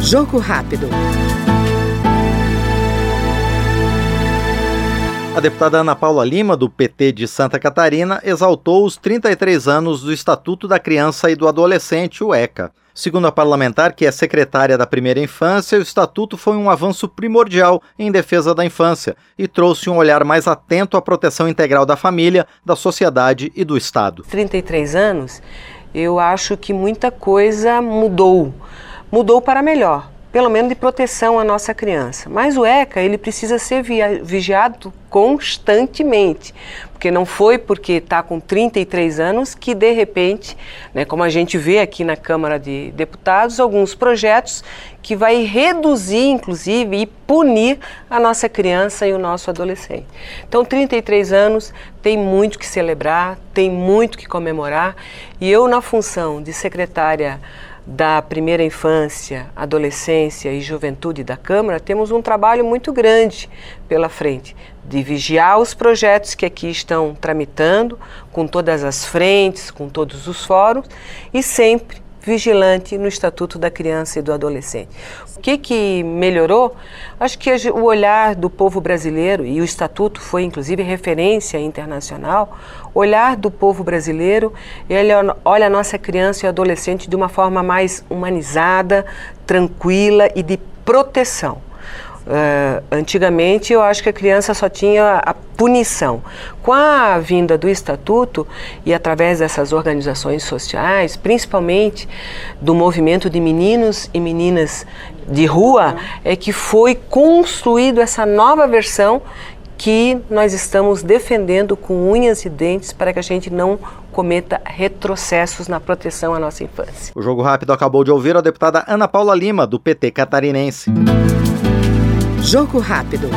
Jogo rápido. A deputada Ana Paula Lima, do PT de Santa Catarina, exaltou os 33 anos do Estatuto da Criança e do Adolescente, o ECA. Segundo a parlamentar, que é secretária da primeira infância, o estatuto foi um avanço primordial em defesa da infância e trouxe um olhar mais atento à proteção integral da família, da sociedade e do Estado. 33 anos, eu acho que muita coisa mudou. Mudou para melhor pelo menos de proteção à nossa criança. Mas o ECA, ele precisa ser vigiado constantemente, porque não foi porque está com 33 anos que de repente, né, como a gente vê aqui na Câmara de Deputados, alguns projetos que vai reduzir, inclusive, e punir a nossa criança e o nosso adolescente. Então, 33 anos tem muito que celebrar, tem muito que comemorar, e eu na função de secretária da primeira infância, adolescência e juventude da Câmara, temos um trabalho muito grande pela frente de vigiar os projetos que aqui estão tramitando, com todas as frentes, com todos os fóruns e sempre vigilante no Estatuto da Criança e do Adolescente. O que, que melhorou? Acho que o olhar do povo brasileiro, e o Estatuto foi inclusive referência internacional, o olhar do povo brasileiro, ele olha a nossa criança e adolescente de uma forma mais humanizada, tranquila e de proteção. Uh, antigamente eu acho que a criança só tinha a punição. Com a vinda do estatuto e através dessas organizações sociais, principalmente do movimento de meninos e meninas de rua, é que foi construído essa nova versão que nós estamos defendendo com unhas e dentes para que a gente não cometa retrocessos na proteção à nossa infância. O Jogo Rápido acabou de ouvir a deputada Ana Paula Lima, do PT catarinense. Jogo rápido.